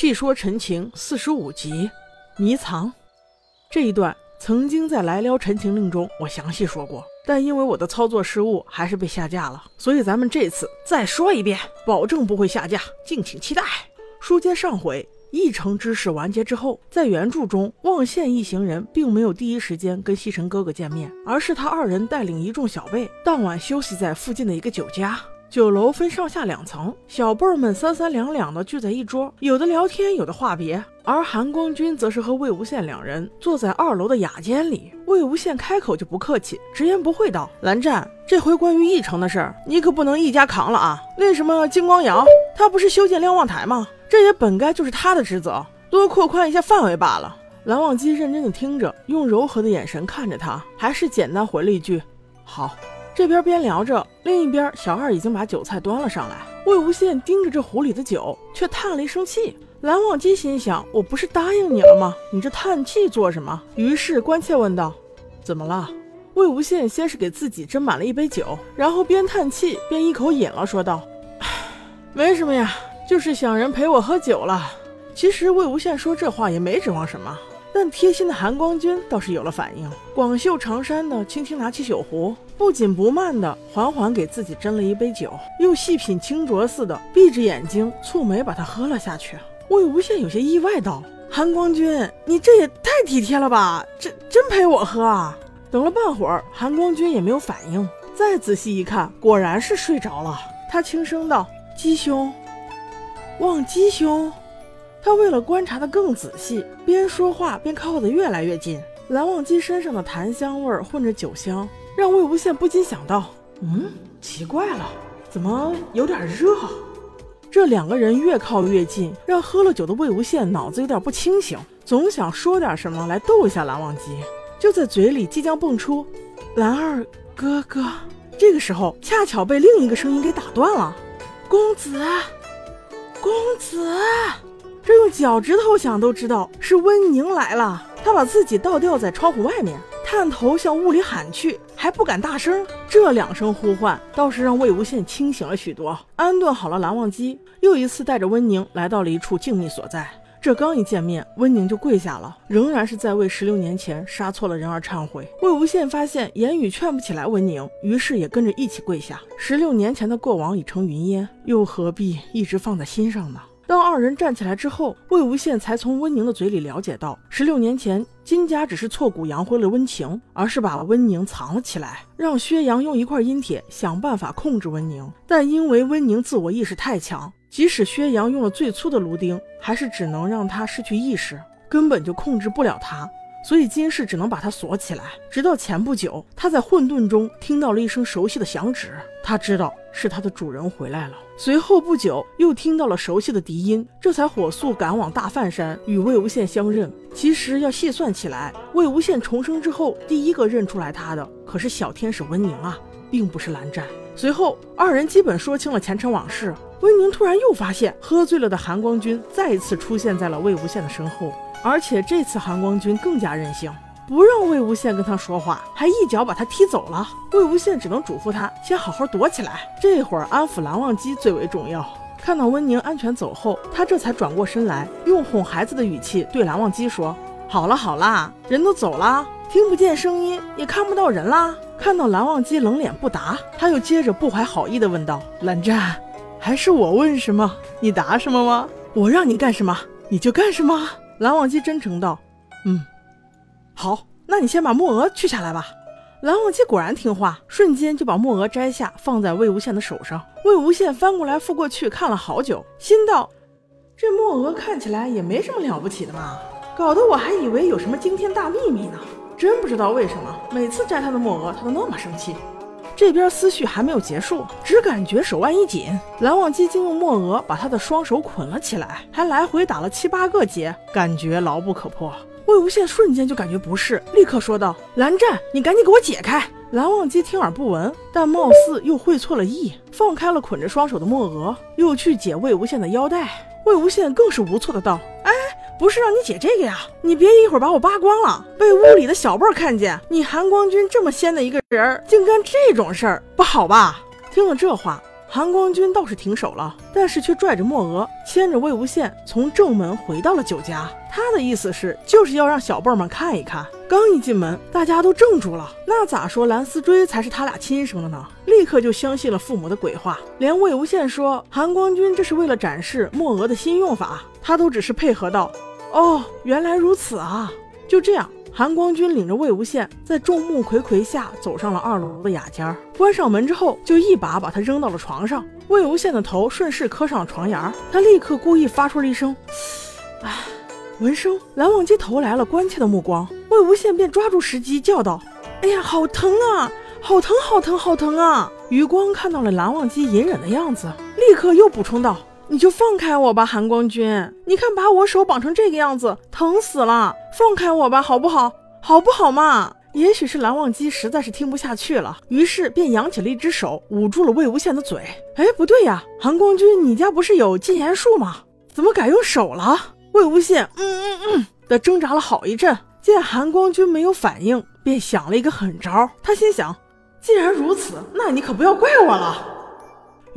细说陈情四十五集，迷藏这一段曾经在来撩陈情令中我详细说过，但因为我的操作失误，还是被下架了。所以咱们这次再说一遍，保证不会下架，敬请期待。书接上回，一城之事完结之后，在原著中，望羡一行人并没有第一时间跟西城哥哥见面，而是他二人带领一众小辈，当晚休息在附近的一个酒家。酒楼分上下两层，小辈儿们三三两两的聚在一桌，有的聊天，有的话别。而韩光君则是和魏无羡两人坐在二楼的雅间里。魏无羡开口就不客气，直言不讳道：“蓝湛，这回关于义城的事儿，你可不能一家扛了啊！那什么金光瑶，他不是修建瞭望台吗？这也本该就是他的职责，多扩宽一下范围罢了。”蓝忘机认真的听着，用柔和的眼神看着他，还是简单回了一句：“好。”这边边聊着，另一边小二已经把酒菜端了上来。魏无羡盯着这壶里的酒，却叹了一声气。蓝忘机心想：我不是答应你了吗？你这叹气做什么？于是关切问道：“怎么了？”魏无羡先是给自己斟满了一杯酒，然后边叹气边一口饮了，说道：“没什么呀，就是想人陪我喝酒了。”其实魏无羡说这话也没指望什么。但贴心的韩光君倒是有了反应，广袖长衫的轻轻拿起酒壶，不紧不慢的缓缓给自己斟了一杯酒，又细品清浊似的闭着眼睛蹙眉把它喝了下去。魏无羡有些意外道：“韩光君，你这也太体贴了吧，真真陪我喝啊！”等了半会儿，韩光君也没有反应，再仔细一看，果然是睡着了。他轻声道：“鸡兄，望鸡兄。”他为了观察的更仔细，边说话边靠得越来越近。蓝忘机身上的檀香味混着酒香，让魏无羡不禁想到：嗯，奇怪了，怎么有点热？这两个人越靠越近，让喝了酒的魏无羡脑子有点不清醒，总想说点什么来逗一下蓝忘机。就在嘴里即将蹦出“蓝二哥哥”，这个时候恰巧被另一个声音给打断了：“公子，公子。”这用脚趾头想都知道是温宁来了。他把自己倒吊在窗户外面，探头向屋里喊去，还不敢大声。这两声呼唤倒是让魏无羡清醒了许多，安顿好了蓝忘机，又一次带着温宁来到了一处静谧所在。这刚一见面，温宁就跪下了，仍然是在为十六年前杀错了人而忏悔。魏无羡发现言语劝不起来温宁，于是也跟着一起跪下。十六年前的过往已成云烟，又何必一直放在心上呢？当二人站起来之后，魏无羡才从温宁的嘴里了解到，十六年前金家只是挫骨扬灰了温情，而是把温宁藏了起来，让薛洋用一块阴铁想办法控制温宁。但因为温宁自我意识太强，即使薛洋用了最粗的炉钉，还是只能让他失去意识，根本就控制不了他。所以金氏只能把他锁起来，直到前不久，他在混沌中听到了一声熟悉的响指，他知道是他的主人回来了。随后不久，又听到了熟悉的笛音，这才火速赶往大梵山与魏无羡相认。其实要细算起来，魏无羡重生之后第一个认出来他的可是小天使温宁啊，并不是蓝湛。随后二人基本说清了前尘往事，温宁突然又发现喝醉了的韩光君再一次出现在了魏无羡的身后。而且这次韩光君更加任性，不让魏无羡跟他说话，还一脚把他踢走了。魏无羡只能嘱咐他先好好躲起来，这会儿安抚蓝忘机最为重要。看到温宁安全走后，他这才转过身来，用哄孩子的语气对蓝忘机说：“好了好了，人都走了，听不见声音，也看不到人啦。”看到蓝忘机冷脸不答，他又接着不怀好意的问道：“蓝湛，还是我问什么，你答什么吗？我让你干什么，你就干什么。”蓝忘机真诚道：“嗯，好，那你先把墨额取下来吧。”蓝忘机果然听话，瞬间就把墨额摘下，放在魏无羡的手上。魏无羡翻过来覆过去看了好久，心道：“这墨额看起来也没什么了不起的嘛，搞得我还以为有什么惊天大秘密呢。真不知道为什么，每次摘他的墨额，他都那么生气。”这边思绪还没有结束，只感觉手腕一紧，蓝忘机竟用墨额把他的双手捆了起来，还来回打了七八个结，感觉牢不可破。魏无羡瞬间就感觉不适，立刻说道：“蓝湛，你赶紧给我解开！”蓝忘机听耳不闻，但貌似又会错了意，放开了捆着双手的墨额，又去解魏无羡的腰带。魏无羡更是无措的道：“。”不是让你解这个呀！你别一会儿把我扒光了，被屋里的小辈儿看见，你韩光君这么仙的一个人儿，竟干这种事儿，不好吧？听了这话，韩光君倒是停手了，但是却拽着墨娥，牵着魏无羡从正门回到了酒家。他的意思是，就是要让小辈儿们看一看。刚一进门，大家都怔住了。那咋说蓝思追才是他俩亲生的呢？立刻就相信了父母的鬼话。连魏无羡说韩光君这是为了展示墨娥的新用法，他都只是配合道：“哦，原来如此啊。”就这样。韩光君领着魏无羡在众目睽睽下走上了二楼的雅间，关上门之后，就一把把他扔到了床上。魏无羡的头顺势磕上了床沿儿，他立刻故意发出了一声“唉”，闻声，蓝忘机投来了关切的目光，魏无羡便抓住时机叫道：“哎呀，好疼啊，好疼，好疼，好疼啊！”余光看到了蓝忘机隐忍的样子，立刻又补充道。你就放开我吧，韩光君，你看把我手绑成这个样子，疼死了！放开我吧，好不好？好不好嘛？也许是蓝忘机实在是听不下去了，于是便扬起了一只手捂住了魏无羡的嘴。哎，不对呀，韩光君，你家不是有禁言术吗？怎么改用手了？魏无羡嗯嗯嗯的挣扎了好一阵，见韩光君没有反应，便想了一个狠招。他心想，既然如此，那你可不要怪我了。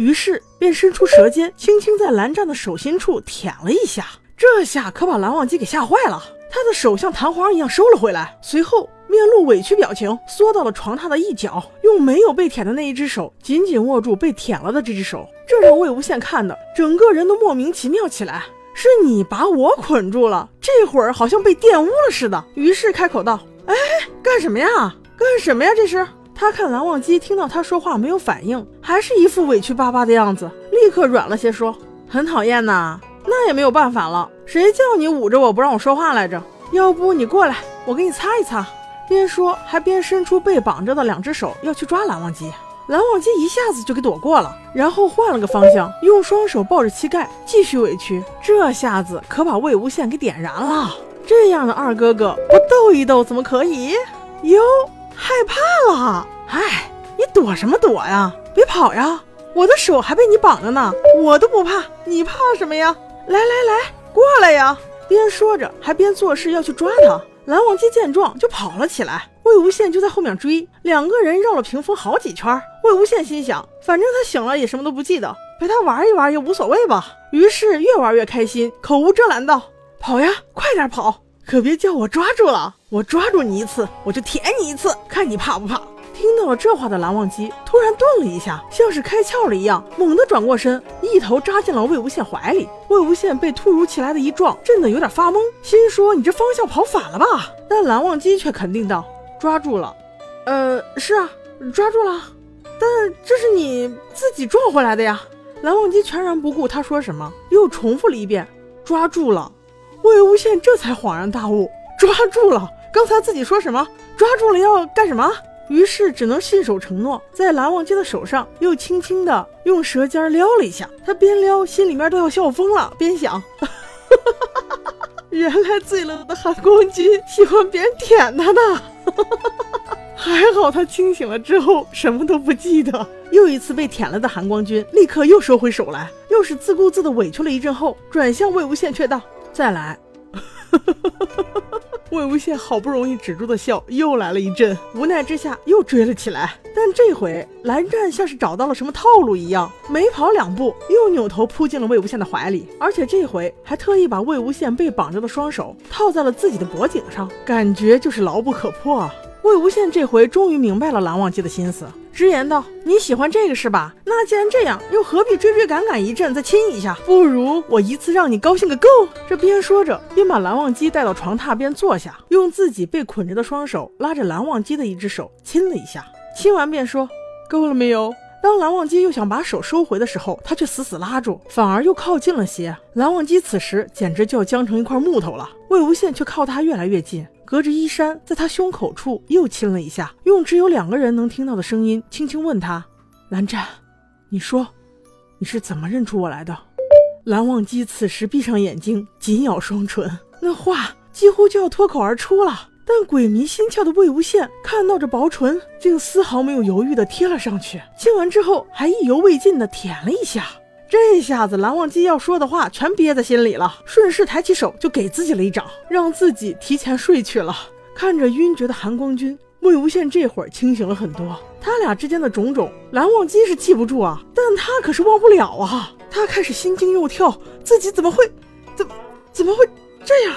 于是便伸出舌尖，轻轻在蓝湛的手心处舔了一下，这下可把蓝忘机给吓坏了。他的手像弹簧一样收了回来，随后面露委屈表情，缩到了床榻的一角，用没有被舔的那一只手紧紧握住被舔了的这只手。这让魏无羡看的整个人都莫名其妙起来。是你把我捆住了，这会儿好像被玷污了似的。于是开口道：“哎，干什么呀？干什么呀？这是。”他看蓝忘机听到他说话没有反应，还是一副委屈巴巴的样子，立刻软了些，说：“很讨厌呐，那也没有办法了。谁叫你捂着我不让我说话来着？要不你过来，我给你擦一擦。”边说还边伸出被绑着的两只手要去抓蓝忘机，蓝忘机一下子就给躲过了，然后换了个方向，用双手抱着膝盖继续委屈。这下子可把魏无羡给点燃了。这样的二哥哥不斗一斗怎么可以？哟。害怕了，哎，你躲什么躲呀？别跑呀！我的手还被你绑着呢，我都不怕，你怕什么呀？来来来，过来呀！边说着还边做事要去抓他。蓝忘机见状就跑了起来，魏无羡就在后面追，两个人绕了屏风好几圈。魏无羡心想，反正他醒了也什么都不记得，陪他玩一玩也无所谓吧。于是越玩越开心，口无遮拦道：“跑呀，快点跑！”可别叫我抓住了，我抓住你一次，我就舔你一次，看你怕不怕。听到了这话的蓝忘机突然顿了一下，像是开窍了一样，猛地转过身，一头扎进了魏无羡怀里。魏无羡被突如其来的一撞震得有点发懵，心说你这方向跑反了吧？但蓝忘机却肯定道：抓住了。呃，是啊，抓住了。但这是你自己撞回来的呀。蓝忘机全然不顾他说什么，又重复了一遍：抓住了。魏无羡这才恍然大悟，抓住了！刚才自己说什么？抓住了要干什么？于是只能信守承诺，在蓝忘机的手上又轻轻的用舌尖撩了一下。他边撩，心里面都要笑疯了，边想：原来醉了的韩光君喜欢别人舔他呢。还好他清醒了之后什么都不记得。又一次被舔了的韩光君立刻又收回手来，又是自顾自的委屈了一阵后，转向魏无羡却道。再来，魏无羡好不容易止住的笑又来了一阵，无奈之下又追了起来。但这回蓝湛像是找到了什么套路一样，没跑两步又扭头扑进了魏无羡的怀里，而且这回还特意把魏无羡被绑着的双手套在了自己的脖颈上，感觉就是牢不可破。魏无羡这回终于明白了蓝忘机的心思，直言道：“你喜欢这个是吧？那既然这样，又何必追追赶赶一阵再亲一下？不如我一次让你高兴个够。”这边说着，边把蓝忘机带到床榻边坐下，用自己被捆着的双手拉着蓝忘机的一只手亲了一下。亲完便说：“够了没有？”当蓝忘机又想把手收回的时候，他却死死拉住，反而又靠近了些。蓝忘机此时简直就要僵成一块木头了。魏无羡却靠他越来越近。隔着衣衫，在他胸口处又亲了一下，用只有两个人能听到的声音轻轻问他：“蓝湛，你说你是怎么认出我来的？”蓝忘机此时闭上眼睛，紧咬双唇，那话几乎就要脱口而出了。但鬼迷心窍的魏无羡看到这薄唇，竟丝毫没有犹豫地贴了上去，亲完之后还意犹未尽地舔了一下。这下子蓝忘机要说的话全憋在心里了，顺势抬起手就给自己了一掌，让自己提前睡去了。看着晕厥的韩光君，魏无羡这会儿清醒了很多，他俩之间的种种，蓝忘机是记不住啊，但他可是忘不了啊。他开始心惊肉跳，自己怎么会，怎怎么会这样？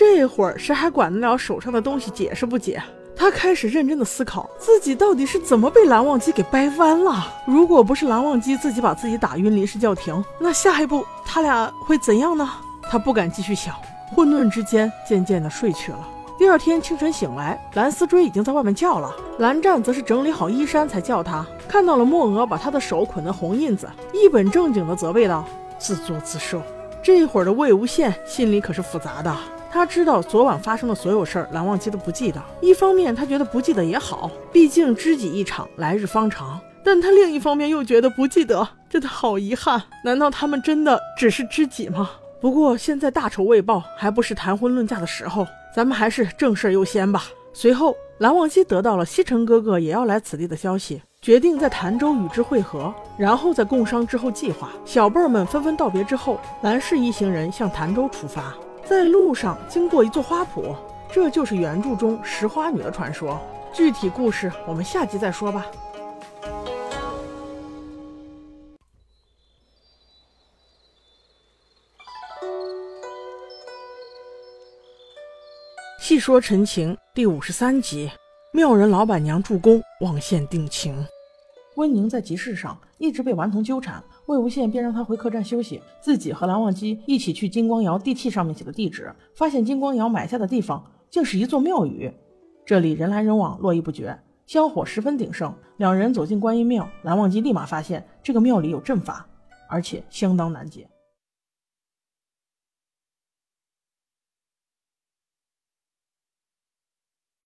这会儿谁还管得了手上的东西解释不解？他开始认真的思考，自己到底是怎么被蓝忘机给掰弯了。如果不是蓝忘机自己把自己打晕，临时叫停，那下一步他俩会怎样呢？他不敢继续想，混沌之间渐渐的睡去了。第二天清晨醒来，蓝思追已经在外面叫了，蓝湛则是整理好衣衫才叫他。看到了墨娥把他的手捆的红印子，一本正经的责备道：“自作自受。”这会儿的魏无羡心里可是复杂的，他知道昨晚发生的所有事儿，蓝忘机都不记得。一方面他觉得不记得也好，毕竟知己一场，来日方长；但他另一方面又觉得不记得真的好遗憾。难道他们真的只是知己吗？不过现在大仇未报，还不是谈婚论嫁的时候。咱们还是正事优先吧。随后，蓝忘机得到了西城哥哥也要来此地的消息，决定在潭州与之会合，然后在共商之后计划。小辈儿们纷纷道别之后，蓝氏一行人向潭州出发。在路上经过一座花圃，这就是原著中拾花女的传说。具体故事我们下集再说吧。细说陈情第五十三集，妙人老板娘助攻望县定情。温宁在集市上一直被顽童纠缠，魏无羡便让他回客栈休息，自己和蓝忘机一起去金光瑶地契上面写的地址，发现金光瑶买下的地方竟是一座庙宇，这里人来人往，络绎不绝，香火十分鼎盛。两人走进观音庙，蓝忘机立马发现这个庙里有阵法，而且相当难解。